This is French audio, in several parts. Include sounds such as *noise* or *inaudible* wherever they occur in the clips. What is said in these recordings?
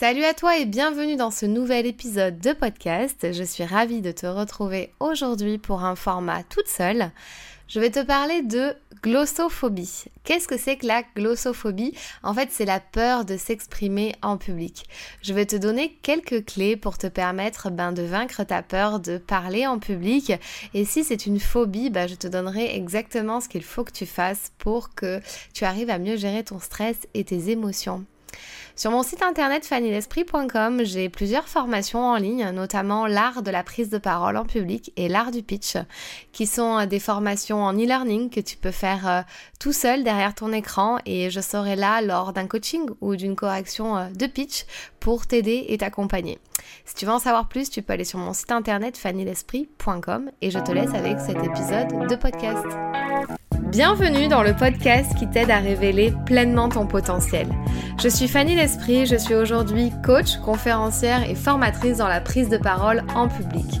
Salut à toi et bienvenue dans ce nouvel épisode de podcast. Je suis ravie de te retrouver aujourd'hui pour un format toute seule. Je vais te parler de glossophobie. Qu'est-ce que c'est que la glossophobie? En fait, c'est la peur de s'exprimer en public. Je vais te donner quelques clés pour te permettre ben, de vaincre ta peur de parler en public. Et si c'est une phobie, ben, je te donnerai exactement ce qu'il faut que tu fasses pour que tu arrives à mieux gérer ton stress et tes émotions. Sur mon site internet fannylesprit.com, j'ai plusieurs formations en ligne, notamment l'art de la prise de parole en public et l'art du pitch, qui sont euh, des formations en e-learning que tu peux faire euh, tout seul derrière ton écran et je serai là lors d'un coaching ou d'une correction euh, de pitch pour t'aider et t'accompagner. Si tu veux en savoir plus, tu peux aller sur mon site internet fannylesprit.com et je te laisse avec cet épisode de podcast. Bienvenue dans le podcast qui t'aide à révéler pleinement ton potentiel. Je suis Fanny L'Esprit, je suis aujourd'hui coach, conférencière et formatrice dans la prise de parole en public.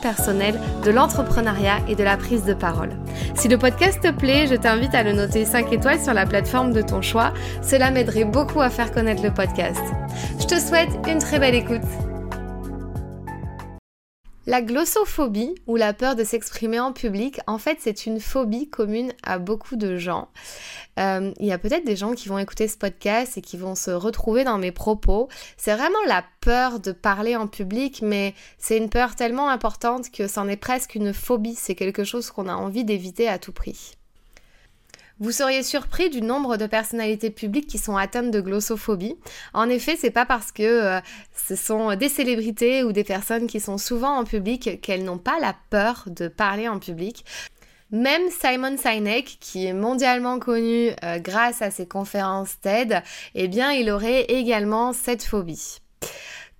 personnel, de l'entrepreneuriat et de la prise de parole. Si le podcast te plaît, je t'invite à le noter 5 étoiles sur la plateforme de ton choix. Cela m'aiderait beaucoup à faire connaître le podcast. Je te souhaite une très belle écoute. La glossophobie, ou la peur de s'exprimer en public, en fait c'est une phobie commune à beaucoup de gens. Euh, il y a peut-être des gens qui vont écouter ce podcast et qui vont se retrouver dans mes propos. C'est vraiment la peur de parler en public, mais c'est une peur tellement importante que c'en est presque une phobie. C'est quelque chose qu'on a envie d'éviter à tout prix. Vous seriez surpris du nombre de personnalités publiques qui sont atteintes de glossophobie. En effet, c'est pas parce que euh, ce sont des célébrités ou des personnes qui sont souvent en public qu'elles n'ont pas la peur de parler en public. Même Simon Sinek, qui est mondialement connu euh, grâce à ses conférences TED, eh bien, il aurait également cette phobie.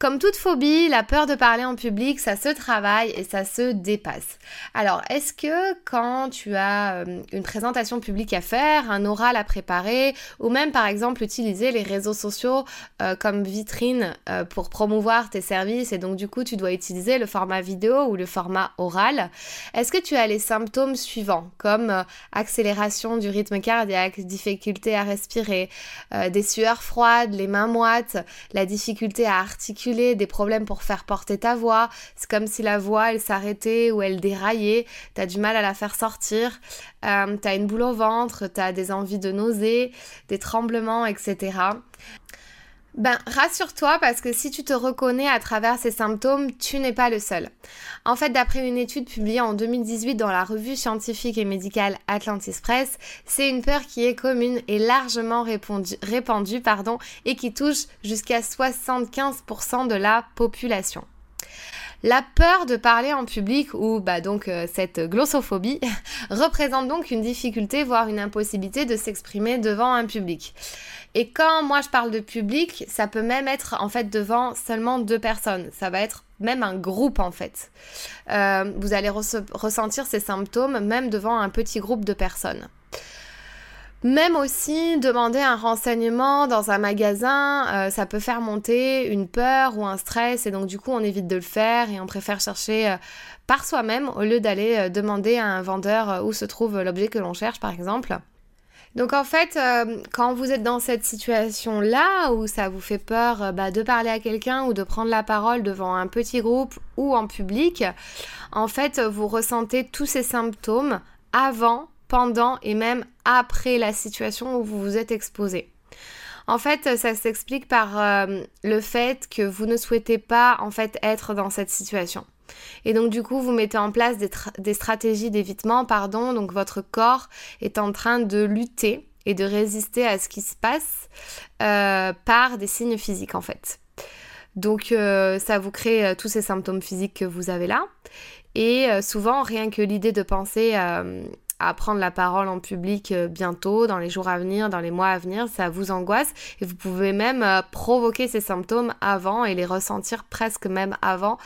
Comme toute phobie, la peur de parler en public, ça se travaille et ça se dépasse. Alors, est-ce que quand tu as euh, une présentation publique à faire, un oral à préparer, ou même par exemple utiliser les réseaux sociaux euh, comme vitrine euh, pour promouvoir tes services et donc du coup tu dois utiliser le format vidéo ou le format oral, est-ce que tu as les symptômes suivants comme accélération du rythme cardiaque, difficulté à respirer, des sueurs froides, les mains moites, la difficulté à articuler des problèmes pour faire porter ta voix. C'est comme si la voix, elle s'arrêtait ou elle déraillait. T'as du mal à la faire sortir. Euh, t'as une boule au ventre, t'as des envies de nausée, des tremblements, etc. Ben, rassure-toi parce que si tu te reconnais à travers ces symptômes, tu n'es pas le seul. En fait, d'après une étude publiée en 2018 dans la revue scientifique et médicale Atlantis Press, c'est une peur qui est commune et largement répandue, pardon, et qui touche jusqu'à 75% de la population. La peur de parler en public ou bah donc euh, cette glossophobie *laughs* représente donc une difficulté voire une impossibilité de s'exprimer devant un public. Et quand moi je parle de public, ça peut même être en fait devant seulement deux personnes. Ça va être même un groupe en fait. Euh, vous allez ressentir ces symptômes même devant un petit groupe de personnes. Même aussi, demander un renseignement dans un magasin, euh, ça peut faire monter une peur ou un stress et donc du coup on évite de le faire et on préfère chercher euh, par soi-même au lieu d'aller euh, demander à un vendeur où se trouve l'objet que l'on cherche par exemple. Donc en fait, quand vous êtes dans cette situation-là où ça vous fait peur bah, de parler à quelqu'un ou de prendre la parole devant un petit groupe ou en public, en fait, vous ressentez tous ces symptômes avant pendant et même après la situation où vous vous êtes exposé. En fait, ça s'explique par euh, le fait que vous ne souhaitez pas en fait être dans cette situation. Et donc du coup, vous mettez en place des, stratégies d'évitement, pardon, donc votre corps est en train de lutter et de résister à ce qui se passe euh, par des signes physiques en fait. Donc euh, ça vous crée tous ces symptômes physiques que vous avez là. Et souvent, rien que l'idée de penser à prendre la parole en public bientôt, dans les jours à venir, dans les mois à venir, ça vous angoisse. Et vous pouvez même provoquer ces symptômes avant et les ressentir presque même avant,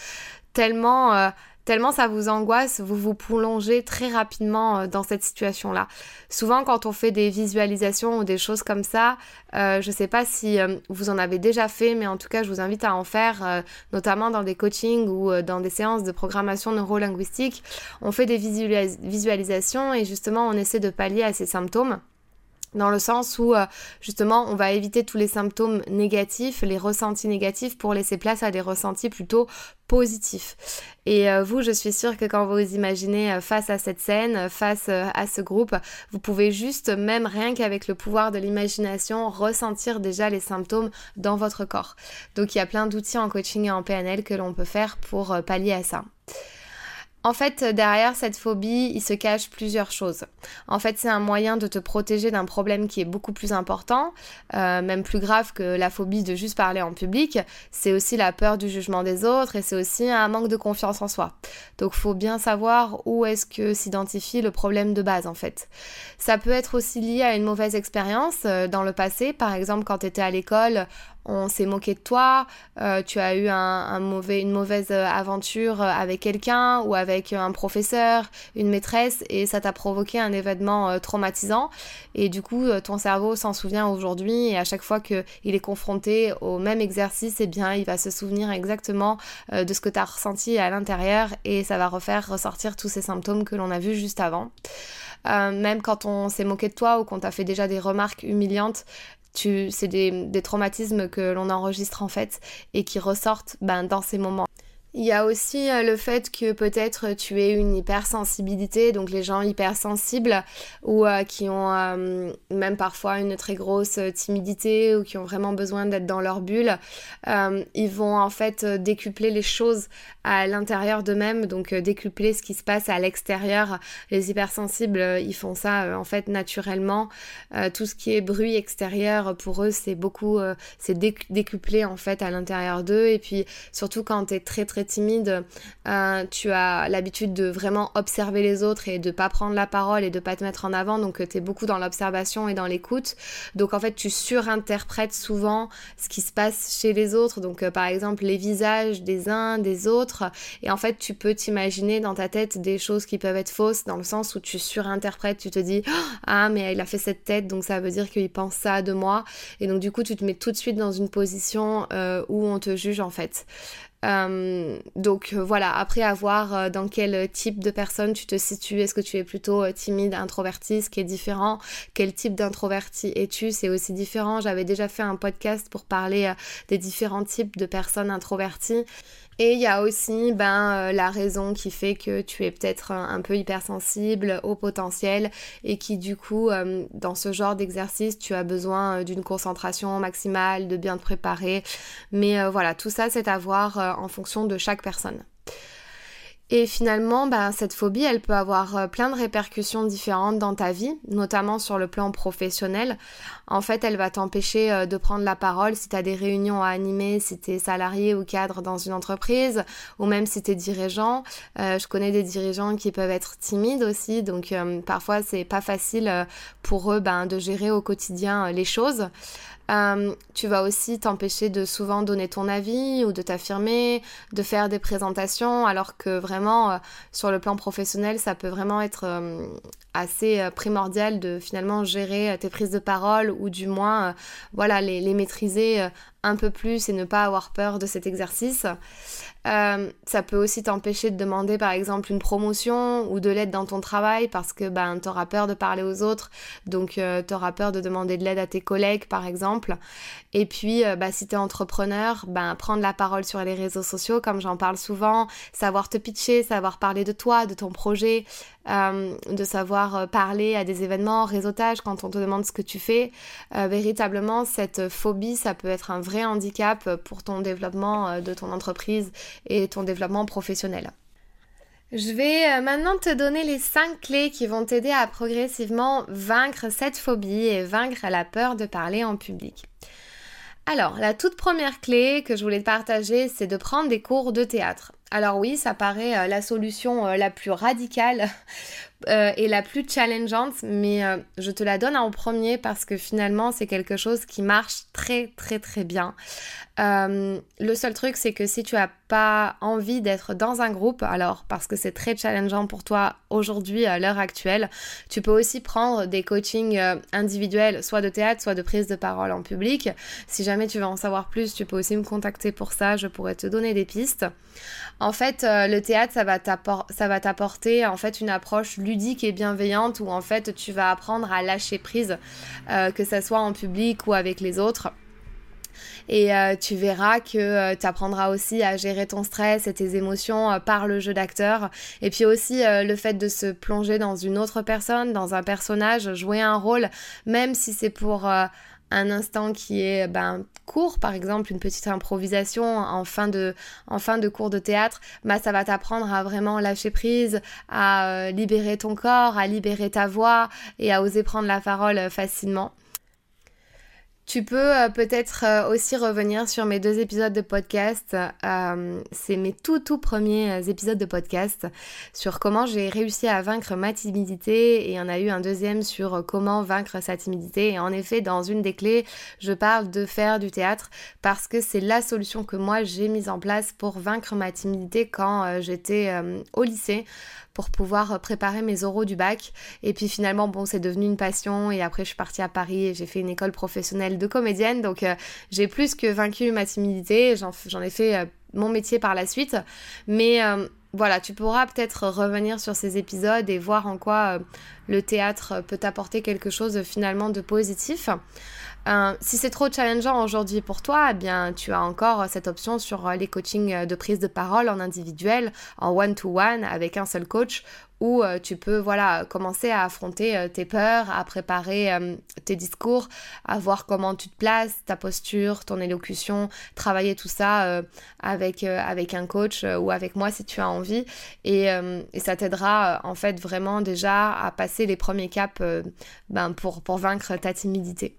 tellement tellement ça vous angoisse, vous vous plongez très rapidement euh, dans cette situation-là. Souvent, quand on fait des visualisations ou des choses comme ça, euh, je ne sais pas si euh, vous en avez déjà fait, mais en tout cas, je vous invite à en faire, notamment dans des coachings ou dans des séances de programmation neurolinguistique. On fait des visualisations et justement, on essaie de pallier à ces symptômes dans le sens où euh, justement on va éviter tous les symptômes négatifs, les ressentis négatifs pour laisser place à des ressentis plutôt positifs. Et euh, vous, je suis sûre que quand vous imaginez euh, face à cette scène, face à ce groupe, vous pouvez juste, même rien qu'avec le pouvoir de l'imagination, ressentir déjà les symptômes dans votre corps. Donc il y a plein d'outils en coaching et en PNL que l'on peut faire pour pallier à ça. En fait, derrière cette phobie, il se cache plusieurs choses. En fait, c'est un moyen de te protéger d'un problème qui est beaucoup plus important, euh, même plus grave que la phobie de juste parler en public. C'est aussi la peur du jugement des autres et c'est aussi un manque de confiance en soi. Donc, faut bien savoir où est-ce que s'identifie le problème de base, en fait. Ça peut être aussi lié à une mauvaise expérience euh, dans le passé. Par exemple, quand tu étais à l'école, on s'est moqué de toi, euh, tu as eu une mauvaise euh, aventure euh, avec quelqu'un ou avec un professeur, une maîtresse, et ça t'a provoqué un événement traumatisant. Et du coup, ton cerveau s'en souvient aujourd'hui, et à chaque fois qu'il est confronté au même exercice, eh bien, il va se souvenir exactement de ce que tu as ressenti à l'intérieur, et ça va refaire ressortir tous ces symptômes que l'on a vus juste avant. même quand on s'est moqué de toi ou qu'on t'a fait déjà des remarques humiliantes, c'est des, traumatismes que l'on enregistre en fait et qui ressortent ben, dans ces moments. Il y a aussi euh, le fait que peut-être tu aies une hypersensibilité, donc les gens hypersensibles ou euh, qui ont euh, même parfois une très grosse timidité ou qui ont vraiment besoin d'être dans leur bulle, ils vont en fait décupler les choses à l'intérieur d'eux-mêmes, donc décupler ce qui se passe à l'extérieur. Les hypersensibles, ils font ça en fait naturellement. tout ce qui est bruit extérieur, pour eux, c'est beaucoup, c'est décuplé en fait à l'intérieur d'eux. Et puis surtout quand tu es très très timide, euh, tu as l'habitude de vraiment observer les autres et de pas prendre la parole et de pas te mettre en avant, donc euh, tu es beaucoup dans l'observation et dans l'écoute. Donc en fait, tu surinterprètes souvent ce qui se passe chez les autres, donc euh, par exemple les visages des uns, des autres, et en fait, tu peux t'imaginer dans ta tête des choses qui peuvent être fausses dans le sens où tu surinterprètes, tu te dis *gasps* ah mais il a fait cette tête, donc ça veut dire qu'il pense ça de moi, et donc du coup, tu te mets tout de suite dans une position où on te juge en fait. Euh, donc euh, voilà, après avoir euh, dans quel type de personne tu te situes, est-ce que tu es plutôt timide, introverti, ce qui est différent, quel type d'introverti es-tu, c'est aussi différent. J'avais déjà fait un podcast pour parler des différents types de personnes introverties et il y a aussi ben, euh, la raison qui fait que tu es peut-être un, peu hypersensible au potentiel et qui du coup, euh, dans ce genre d'exercice, tu as besoin euh, d'une concentration maximale, de bien te préparer. Mais voilà, tout ça, c'est à voir en fonction de chaque personne. Et finalement, bah, cette phobie, elle peut avoir euh, plein de répercussions différentes dans ta vie, notamment sur le plan professionnel. En fait, elle va t'empêcher euh, de prendre la parole si tu as des réunions à animer, si tu es salarié ou cadre dans une entreprise, ou même si tu es dirigeant. Euh, je connais des dirigeants qui peuvent être timides aussi, donc parfois c'est pas facile pour eux ben, de gérer au quotidien les choses. Euh, tu vas aussi t'empêcher de souvent donner ton avis ou de t'affirmer, de faire des présentations, alors que vraiment, euh, sur le plan professionnel, ça peut vraiment être euh, assez primordial de finalement gérer tes prises de parole ou du moins, voilà, les, les maîtriser un peu plus et ne pas avoir peur de cet exercice. Euh, ça peut aussi t'empêcher de demander par exemple une promotion ou de l'aide dans ton travail parce que ben, tu auras peur de parler aux autres, donc euh, tu auras peur de demander de l'aide à tes collègues par exemple. Et puis euh, bah, si tu es entrepreneur, ben, prendre la parole sur les réseaux sociaux comme j'en parle souvent, savoir te pitcher, savoir parler de toi, de ton projet, de savoir parler à des événements, réseautage quand on te demande ce que tu fais. véritablement, cette phobie, ça peut être un vrai handicap pour ton développement de ton entreprise et ton développement professionnel. Je vais euh, maintenant te donner les 5 clés qui vont t'aider à progressivement vaincre cette phobie et vaincre la peur de parler en public. Alors, la toute première clé que je voulais partager, c'est de prendre des cours de théâtre. Alors oui, ça paraît euh, la solution euh, la plus radicale euh, est la plus challengeante, mais euh, je te la donne en premier parce que finalement c'est quelque chose qui marche très très très bien. Euh, le seul truc c'est que si tu as pas envie d'être dans un groupe, alors parce que c'est très challengeant pour toi aujourd'hui à l'heure actuelle, tu peux aussi prendre des coachings individuels, soit de théâtre, soit de prise de parole en public. Si jamais tu veux en savoir plus, tu peux aussi me contacter pour ça, je pourrais te donner des pistes. En fait, le théâtre, ça va t'apporter en fait une approche ludique et bienveillante où en fait tu vas apprendre à lâcher prise, euh, que ce soit en public ou avec les autres. Et euh, tu verras que euh, tu apprendras aussi à gérer ton stress et tes émotions par le jeu d'acteur. Et puis aussi le fait de se plonger dans une autre personne, dans un personnage, jouer un rôle, même si c'est pour un instant qui est ben, court, par exemple une petite improvisation en fin de, en fin de cours de théâtre, bah, ça va t'apprendre à vraiment lâcher prise, à euh, libérer ton corps, à libérer ta voix et à oser prendre la parole euh, facilement. Tu peux euh, peut-être euh, aussi revenir sur mes deux épisodes de podcast. Euh, c'est mes tout tout premiers épisodes de podcast sur comment j'ai réussi à vaincre ma timidité et il y en a eu un deuxième sur comment vaincre sa timidité. Et en effet, dans une des clés, je parle de faire du théâtre parce que c'est la solution que moi j'ai mise en place pour vaincre ma timidité quand j'étais au lycée pour pouvoir euh, préparer mes oraux du bac. Et puis finalement, bon, c'est devenu une passion. Et après, je suis partie à Paris et j'ai fait une école professionnelle de comédienne. Donc, euh, j'ai plus que vaincu ma timidité. J'en ai fait euh, mon métier par la suite. Mais voilà, tu pourras peut-être revenir sur ces épisodes et voir en quoi le théâtre peut t'apporter quelque chose finalement de positif. Euh, si c'est trop challengeant aujourd'hui pour toi, eh bien tu as encore cette option sur les coachings de prise de parole en individuel, en one-to-one avec un seul coach où euh, tu peux voilà commencer à affronter euh, tes peurs, à préparer tes discours, à voir comment tu te places, ta posture, ton élocution, travailler tout ça avec, avec un coach ou avec moi si tu as envie et, et ça t'aidera en fait vraiment déjà à passer les premiers caps ben, pour, pour vaincre ta timidité.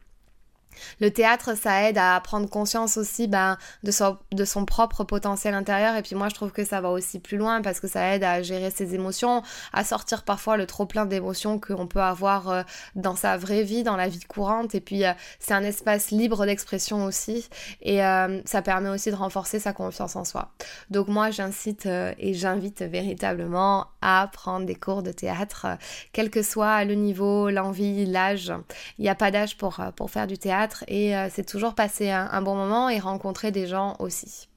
Le théâtre, ça aide à prendre conscience aussi ben, de, son, de son propre potentiel intérieur. Et puis moi, je trouve que ça va aussi plus loin parce que ça aide à gérer ses émotions, à sortir parfois le trop plein d'émotions qu'on peut avoir euh, dans sa vraie vie, dans la vie courante. Et puis, euh, c'est un espace libre d'expression aussi. Et euh, ça permet aussi de renforcer sa confiance en soi. Donc moi, j'incite et j'invite véritablement à prendre des cours de théâtre, quel que soit le niveau, l'envie, l'âge. Il n'y a pas d'âge pour, pour faire du théâtre et euh, c'est toujours passer un, bon moment et rencontrer des gens aussi.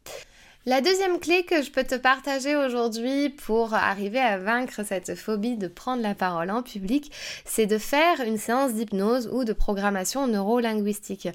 La deuxième clé que je peux te partager aujourd'hui pour arriver à vaincre cette phobie de prendre la parole en public, c'est de faire une séance d'hypnose ou de programmation neurolinguistique.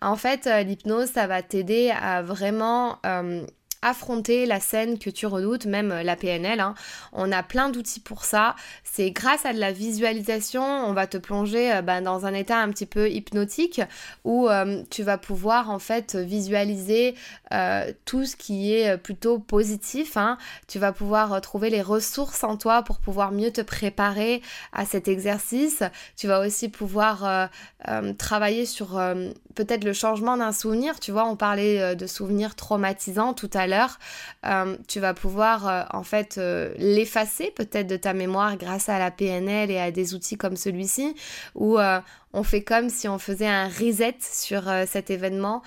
En fait, euh, l'hypnose, ça va t'aider à vraiment euh, affronter la scène que tu redoutes, même la PNL. Hein. On a plein d'outils pour ça. C'est grâce à de la visualisation, on va te plonger euh, bah, dans un état un petit peu hypnotique où euh, tu vas pouvoir en fait visualiser euh, tout ce qui est plutôt positif. Hein. Tu vas pouvoir trouver les ressources en toi pour pouvoir mieux te préparer à cet exercice. Tu vas aussi pouvoir travailler sur peut-être le changement d'un souvenir. Tu vois, on parlait de souvenirs traumatisants tout à l'heure euh, tu vas pouvoir euh, en fait euh, l'effacer peut-être de ta mémoire grâce à la PNL et à des outils comme celui-ci, où on fait comme si on faisait un reset sur cet événement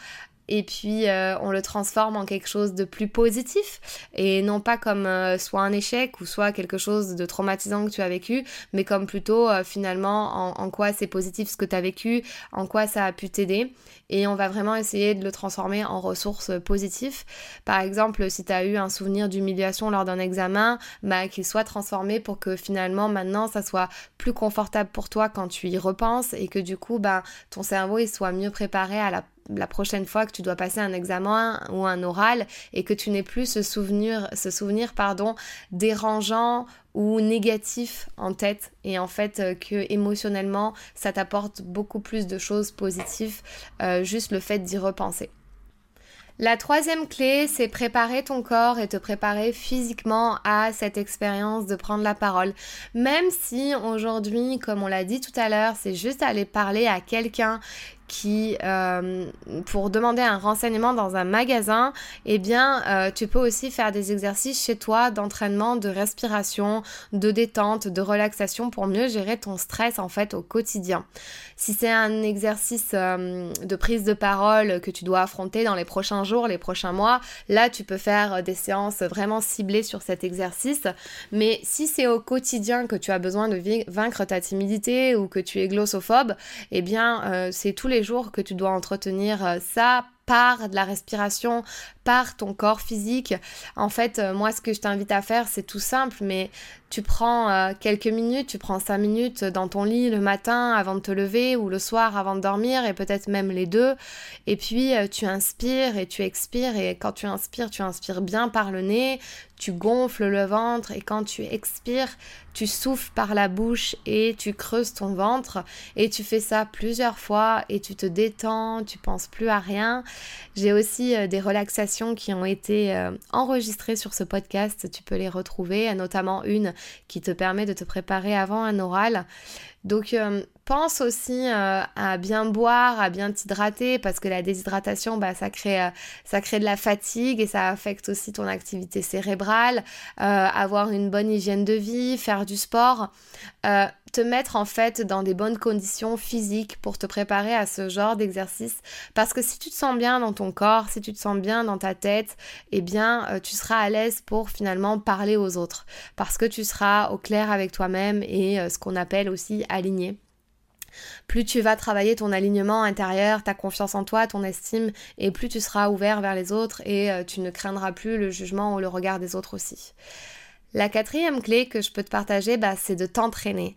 et puis on le transforme en quelque chose de plus positif et non pas comme soit un échec ou soit quelque chose de traumatisant que tu as vécu, mais comme plutôt finalement en, quoi c'est positif ce que tu as vécu, en quoi ça a pu t'aider et on va vraiment essayer de le transformer en ressources positives. Par exemple, si tu as eu un souvenir d'humiliation lors d'un examen, bah, qu'il soit transformé pour que finalement maintenant ça soit plus confortable pour toi quand tu y repenses et que du coup bah, ton cerveau il soit mieux préparé à la la prochaine fois que tu dois passer un examen ou un oral et que tu n'aies plus ce souvenir, ce souvenir pardon, dérangeant ou négatif en tête et en fait euh, que émotionnellement ça t'apporte beaucoup plus de choses positives euh, juste le fait d'y repenser. La troisième clé, c'est préparer ton corps et te préparer physiquement à cette expérience de prendre la parole. Même si aujourd'hui, comme on l'a dit tout à l'heure, c'est juste aller parler à quelqu'un qui, pour demander un renseignement dans un magasin, eh bien, tu peux aussi faire des exercices chez toi d'entraînement, de respiration, de détente, de relaxation pour mieux gérer ton stress en fait au quotidien. Si c'est un exercice de prise de parole que tu dois affronter dans les prochains jours, les prochains mois, là tu peux faire des séances vraiment ciblées sur cet exercice. Mais si c'est au quotidien que tu as besoin de vaincre ta timidité ou que tu es glossophobe, eh bien euh, c'est tous les jours que tu dois entretenir euh, ça par de la respiration, par ton corps physique. En fait, euh, moi, ce que je t'invite à faire, c'est tout simple, mais tu prends euh, quelques minutes, tu prends cinq minutes dans ton lit le matin avant de te lever ou le soir avant de dormir et peut-être même les deux. Et puis euh, tu inspires et tu expires et quand tu inspires, tu inspires bien par le nez, tu gonfles le ventre et quand tu expires, tu souffles par la bouche et tu creuses ton ventre et tu fais ça plusieurs fois et tu te détends, tu penses plus à rien. J'ai aussi des relaxations qui ont été enregistrées sur ce podcast, tu peux les retrouver, notamment une qui te permet de te préparer avant un oral. Donc euh, pense aussi euh, à bien boire, à bien t'hydrater parce que la déshydratation, bah, ça, crée, euh, ça crée de la fatigue et ça affecte aussi ton activité cérébrale. avoir une bonne hygiène de vie, faire du sport te mettre en fait dans des bonnes conditions physiques pour te préparer à ce genre d'exercice parce que si tu te sens bien dans ton corps, si tu te sens bien dans ta tête, eh bien euh, tu seras à l'aise pour finalement parler aux autres parce que tu seras au clair avec toi-même et euh, ce qu'on appelle aussi aligné. Plus tu vas travailler ton alignement intérieur, ta confiance en toi, ton estime, et plus tu seras ouvert vers les autres et euh, tu ne craindras plus le jugement ou le regard des autres aussi. La quatrième clé que je peux te partager, bah, c'est de t'entraîner.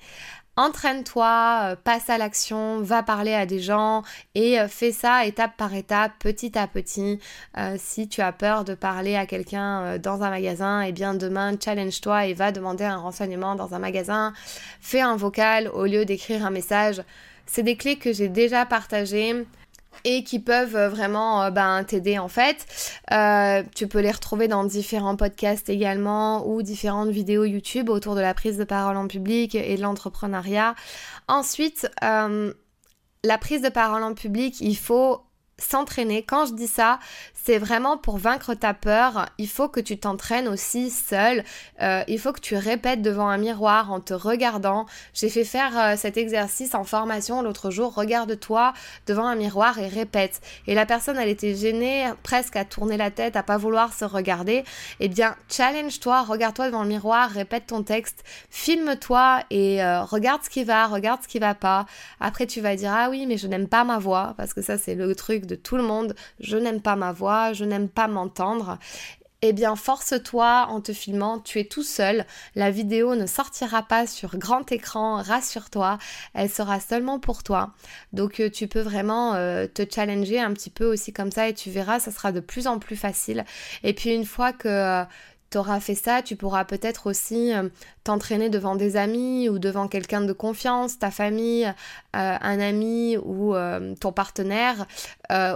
Entraîne-toi, euh, passe à l'action, va parler à des gens et euh, fais ça étape par étape, petit à petit. Euh, si tu as peur de parler à quelqu'un dans un magasin, eh bien demain, challenge-toi et va demander un renseignement dans un magasin. Fais un vocal au lieu d'écrire un message. C'est des clés que j'ai déjà partagées et qui peuvent euh, vraiment euh, ben, t'aider en fait. Euh, tu peux les retrouver dans différents podcasts également ou différentes vidéos YouTube autour de la prise de parole en public et de l'entrepreneuriat. Ensuite, la prise de parole en public, il faut s'entraîner. Quand je dis ça, c'est vraiment pour vaincre ta peur. Il faut que tu t'entraînes aussi seul. Euh, il faut que tu répètes devant un miroir en te regardant. J'ai fait faire euh, cet exercice en formation l'autre jour. Regarde-toi devant un miroir et répète. Et la personne, elle était gênée, presque à tourner la tête, à pas vouloir se regarder. Eh bien, challenge-toi, regarde-toi devant le miroir, répète ton texte, filme-toi et euh, regarde ce qui va, regarde ce qui va pas. Après, tu vas dire ah oui, mais je n'aime pas ma voix parce que ça c'est le truc de tout le monde. Je n'aime pas ma voix, je n'aime pas m'entendre. Eh bien, force-toi en te filmant, tu es tout seul. La vidéo ne sortira pas sur grand écran, rassure-toi, elle sera seulement pour toi. Donc, euh, tu peux vraiment euh, te challenger un petit peu aussi comme ça et tu verras, ça sera de plus en plus facile. Et puis, une fois que euh, tu auras fait ça, tu pourras peut-être aussi euh, t'entraîner devant des amis ou devant quelqu'un de confiance, ta famille, euh, un ami ou euh, ton partenaire,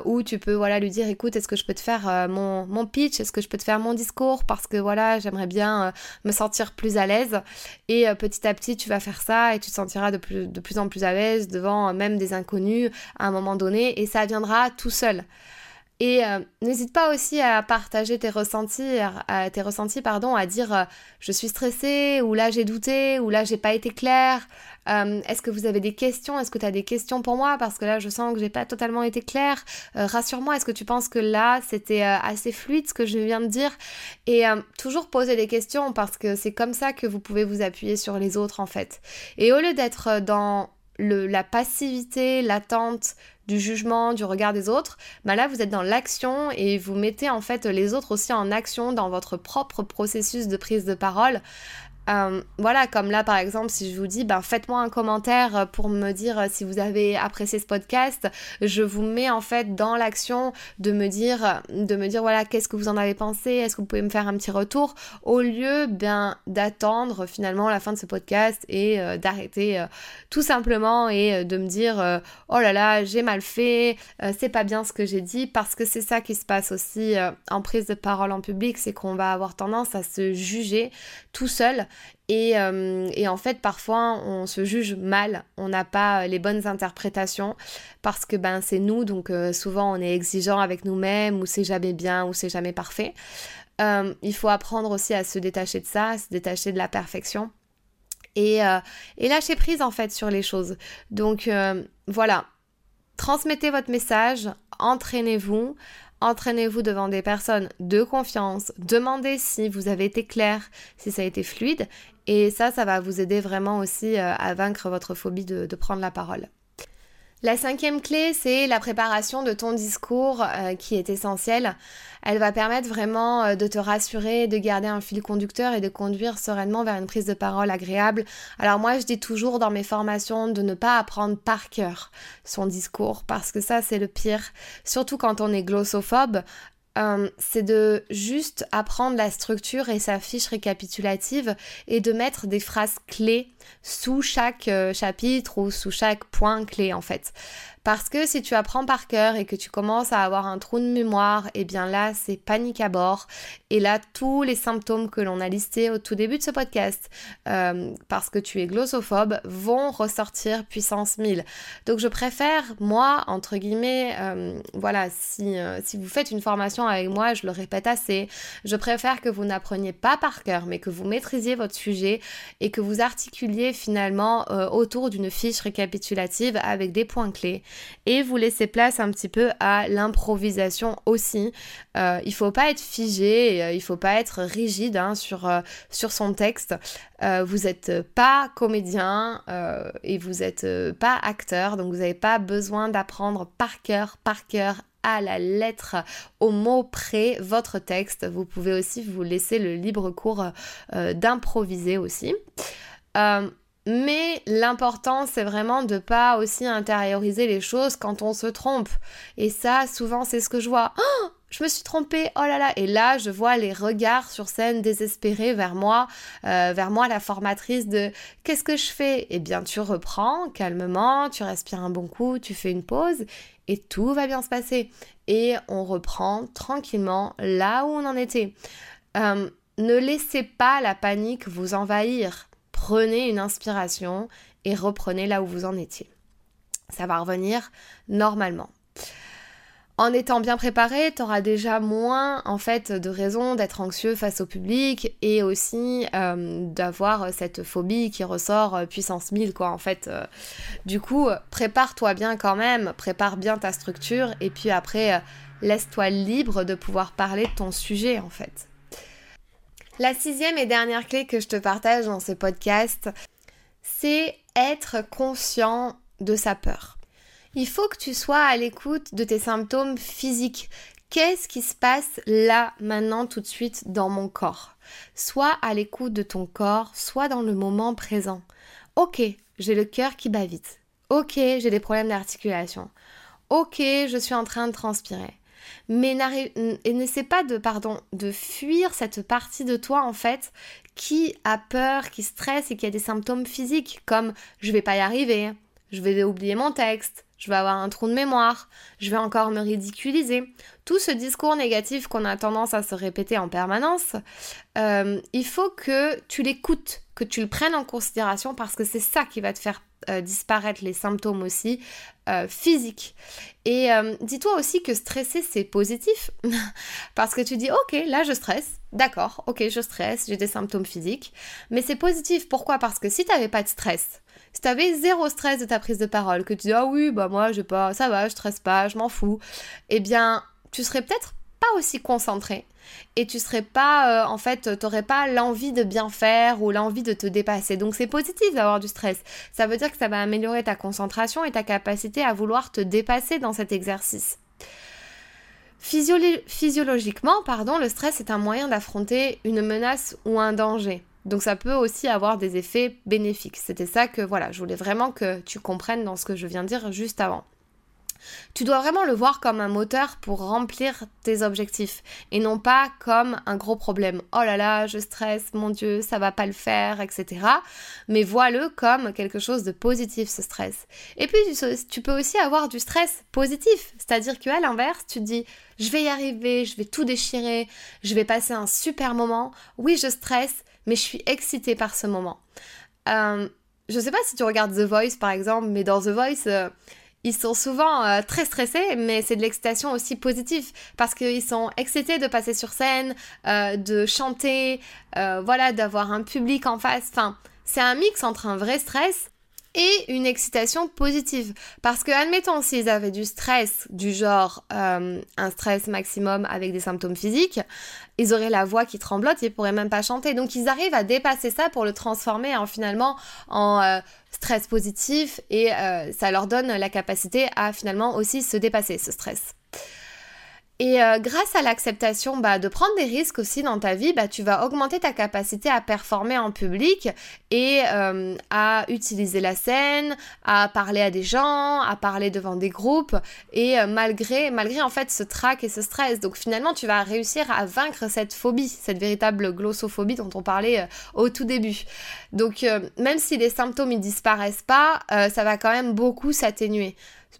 où tu peux voilà lui dire écoute, est-ce que je peux te faire mon, mon, pitch, est-ce que je peux te faire mon discours? Parce que voilà, j'aimerais bien me sentir plus à l'aise. Et petit à petit, tu vas faire ça et tu te sentiras de plus, de plus en plus à l'aise devant même des inconnus à un moment donné et ça viendra tout seul. Et euh, n'hésite pas aussi à partager tes ressentis, à, tes ressentis pardon, à dire euh, je suis stressée ou là j'ai douté ou là j'ai pas été claire. Euh, est-ce que vous avez des questions? Est-ce que tu as des questions pour moi? Parce que là je sens que j'ai pas totalement été claire. Rassure-moi, est-ce que tu penses que là c'était assez fluide ce que je viens de dire? Et toujours poser des questions parce que c'est comme ça que vous pouvez vous appuyer sur les autres en fait. Et au lieu d'être dans la passivité, l'attente, du jugement, du regard des autres, bah là vous êtes dans l'action et vous mettez en fait les autres aussi en action dans votre propre processus de prise de parole. Euh, voilà, comme là par exemple, si je vous dis, ben, faites-moi un commentaire pour me dire si vous avez apprécié ce podcast, je vous mets en fait dans l'action de me dire, de me dire voilà, qu'est-ce que vous en avez pensé, est-ce que vous pouvez me faire un petit retour, au lieu bien d'attendre finalement la fin de ce podcast et euh, d'arrêter euh, tout simplement et de me dire oh là là, j'ai mal fait, c'est pas bien ce que j'ai dit, parce que c'est ça qui se passe aussi en prise de parole en public, c'est qu'on va avoir tendance à se juger tout seul Et, euh, et, en fait, parfois, on se juge mal, on n'a pas les bonnes interprétations parce que ben, c'est nous, donc euh, souvent on est exigeant avec nous-mêmes ou c'est jamais bien ou c'est jamais parfait. Euh, il faut apprendre aussi à se détacher de ça, à se détacher de la perfection et, et lâcher prise en fait sur les choses. Donc voilà, transmettez votre message, entraînez-vous, Entraînez-vous devant des personnes de confiance, demandez si vous avez été clair, si ça a été fluide, et ça, ça va vous aider vraiment aussi euh, à vaincre votre phobie de, prendre la parole. La cinquième clé, c'est la préparation de ton discours euh, qui est essentielle. Elle va permettre vraiment euh, de te rassurer, de garder un fil conducteur et de conduire sereinement vers une prise de parole agréable. Alors moi, je dis toujours dans mes formations de ne pas apprendre par cœur son discours parce que ça, c'est le pire. Surtout quand on est glossophobe. Euh, c'est de juste apprendre la structure et sa fiche récapitulative et de mettre des phrases clés sous chaque euh, chapitre ou sous chaque point clé en fait. Parce que si tu apprends par cœur et que tu commences à avoir un trou de mémoire, et eh bien là, c'est panique à bord. Et là, tous les symptômes que l'on a listés au tout début de ce podcast, euh, parce que tu es glossophobe, vont ressortir puissance 1000. Donc je préfère, moi, entre guillemets, euh, voilà, si, euh, si vous faites une formation avec moi, je le répète assez, je préfère que vous n'appreniez pas par cœur, mais que vous maîtrisiez votre sujet et que vous articuliez finalement autour d'une fiche récapitulative avec des points clés et vous laissez place un petit peu à l'improvisation aussi. Euh, il faut pas être figé, euh, il faut pas être rigide hein, sur, euh, sur son texte. vous n'êtes pas comédien et vous n'êtes pas acteur, donc vous n'avez pas besoin d'apprendre par cœur, par cœur à la lettre, au mot près, votre texte. Vous pouvez aussi vous laisser le libre cours d'improviser aussi. Mais l'important, c'est vraiment de pas aussi intérioriser les choses quand on se trompe. Et ça, souvent, c'est ce que je vois. Oh, je me suis trompée, oh là là. Et là, je vois les regards sur scène désespérés vers moi, euh, vers moi, la formatrice de qu'est-ce que je fais? Eh bien, tu reprends calmement, tu respires un bon coup, tu fais une pause et tout va bien se passer. Et on reprend tranquillement là où on en était. Euh, ne laissez pas la panique vous envahir prenez une inspiration et reprenez là où vous en étiez. Ça va revenir normalement. En étant bien préparé, tu auras déjà moins en fait de raisons d'être anxieux face au public et aussi euh, d'avoir cette phobie qui ressort euh, puissance 1000 quoi en fait. Euh. du coup, prépare-toi bien quand même, prépare bien ta structure et puis après laisse-toi libre de pouvoir parler de ton sujet en fait. La sixième et dernière clé que je te partage dans ce podcast, c'est être conscient de sa peur. Il faut que tu sois à l'écoute de tes symptômes physiques. Qu'est-ce qui se passe là, maintenant, tout de suite dans mon corps? Soit à l'écoute de ton corps, soit dans le moment présent. Ok, j'ai le cœur qui bat vite. Ok, j'ai des problèmes d'articulation. Ok, je suis en train de transpirer mais n'essaie pas de, pardon, de fuir cette partie de toi en fait qui a peur, qui stresse et qui a des symptômes physiques comme je vais pas y arriver, je vais oublier mon texte, je vais avoir un trou de mémoire, je vais encore me ridiculiser. Tout ce discours négatif qu'on a tendance à se répéter en permanence, euh, il faut que tu l'écoutes, que tu le prennes en considération parce que c'est ça qui va te faire euh, disparaître les symptômes aussi euh, physiques. Et euh, dis-toi aussi que stresser c'est positif *laughs* parce que tu dis ok là je stresse, d'accord, ok je stresse, j'ai des symptômes physiques, mais c'est positif. Pourquoi? Parce que si tu n'avais pas de stress, si tu avais zéro stress de ta prise de parole, que tu dis ah oui bah moi je pas, ça va, je stresse pas, je m'en fous, eh bien tu serais peut-être pas aussi concentré. Et tu serais pas euh, en fait t'aurais pas l'envie de bien faire ou l'envie de te dépasser. Donc c'est positif d'avoir du stress. Ça veut dire que ça va améliorer ta concentration et ta capacité à vouloir te dépasser dans cet exercice. Physiologiquement pardon le stress est un moyen d'affronter une menace ou un danger. Donc ça peut aussi avoir des effets bénéfiques. C'était ça que voilà je voulais vraiment que tu comprennes dans ce que je viens de dire juste avant Tu dois vraiment le voir comme un moteur pour remplir tes objectifs et non pas comme un gros problème. Oh là là, je stresse, mon Dieu, ça va pas le faire, etc. Mais vois-le comme quelque chose de positif, ce stress. Et puis, tu peux aussi avoir du stress positif, c'est-à-dire qu'à l'inverse, tu te dis, je vais y arriver, je vais tout déchirer, je vais passer un super moment. Oui, je stresse, mais je suis excitée par ce moment. Euh, je sais pas si tu regardes The Voice par exemple, mais dans The Voice, euh, ils sont souvent euh, très stressés, mais c'est de l'excitation aussi positive parce qu'ils sont excités de passer sur scène, euh, de chanter, voilà, d'avoir un public en face. Enfin, c'est un mix entre un vrai stress et une excitation positive. Parce que, admettons, s'ils avaient du stress, du genre euh, un stress maximum avec des symptômes physiques, ils auraient la voix qui tremblote, ils pourraient même pas chanter. Donc, ils arrivent à dépasser ça pour le transformer en finalement en euh, stress positif et euh, ça leur donne la capacité à finalement aussi se dépasser ce stress. Et euh, grâce à l'acceptation bah, de prendre des risques aussi dans ta vie, bah, tu vas augmenter ta capacité à performer en public et euh, à utiliser la scène, à parler à des gens, à parler devant des groupes et euh, malgré, malgré en fait ce trac et ce stress. Donc finalement, tu vas réussir à vaincre cette phobie, cette véritable glossophobie dont on parlait au tout début. Donc même si les symptômes ne disparaissent pas, ça va quand même beaucoup s'atténuer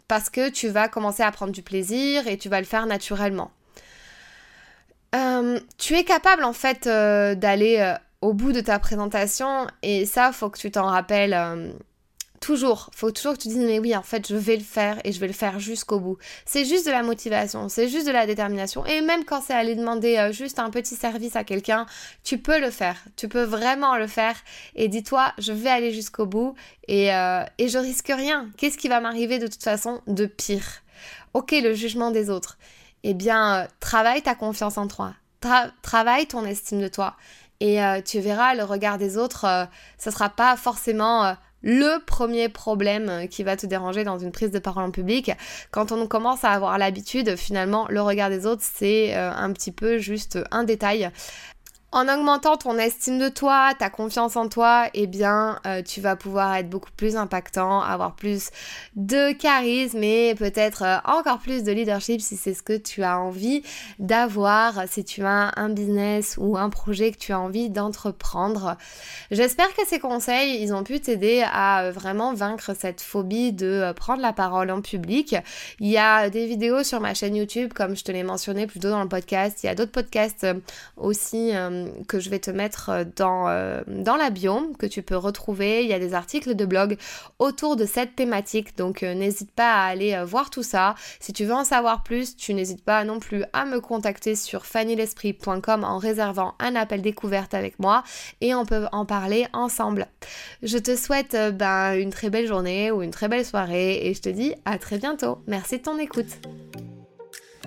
parce que tu vas commencer à prendre du plaisir et tu vas le faire naturellement. Euh, tu es capable en fait euh, d'aller euh, au bout de ta présentation et ça, faut que tu t'en rappelles Toujours, faut toujours que tu dises mais oui en fait je vais le faire et je vais le faire jusqu'au bout. C'est juste de la motivation, c'est juste de la détermination. Et même quand c'est aller demander euh, juste un petit service à quelqu'un, tu peux le faire, tu peux vraiment le faire. Et dis-toi je vais aller jusqu'au bout et, euh, et je risque rien. Qu'est-ce qui va m'arriver de toute façon de pire? Ok le jugement des autres. Eh bien euh, travaille ta confiance en toi, travaille ton estime de toi. Et tu verras le regard des autres, ce sera pas forcément le premier problème qui va te déranger dans une prise de parole en public. Quand on commence à avoir l'habitude, finalement, le regard des autres, c'est euh, un petit peu juste un détail. En augmentant ton estime de toi, ta confiance en toi, eh bien, euh, tu vas pouvoir être beaucoup plus impactant, avoir plus de charisme et peut-être euh, encore plus de leadership si c'est ce que tu as envie d'avoir, si tu as un business ou un projet que tu as envie d'entreprendre. J'espère que ces conseils, ils ont pu t'aider à euh, vraiment vaincre cette phobie de prendre la parole en public. Il y a des vidéos sur ma chaîne YouTube, comme je te l'ai mentionné plus tôt dans le podcast. Il y a d'autres podcasts aussi que je vais te mettre euh, dans, euh, dans la bio, que tu peux retrouver. Il y a des articles de blog autour de cette thématique, donc euh, n'hésite pas à aller voir tout ça. Si tu veux en savoir plus, tu n'hésites pas non plus à me contacter sur fannylesprit.com en réservant un appel découverte avec moi et on peut en parler ensemble. Je te souhaite ben, une très belle journée ou une très belle soirée et je te dis à très bientôt. Merci de ton écoute.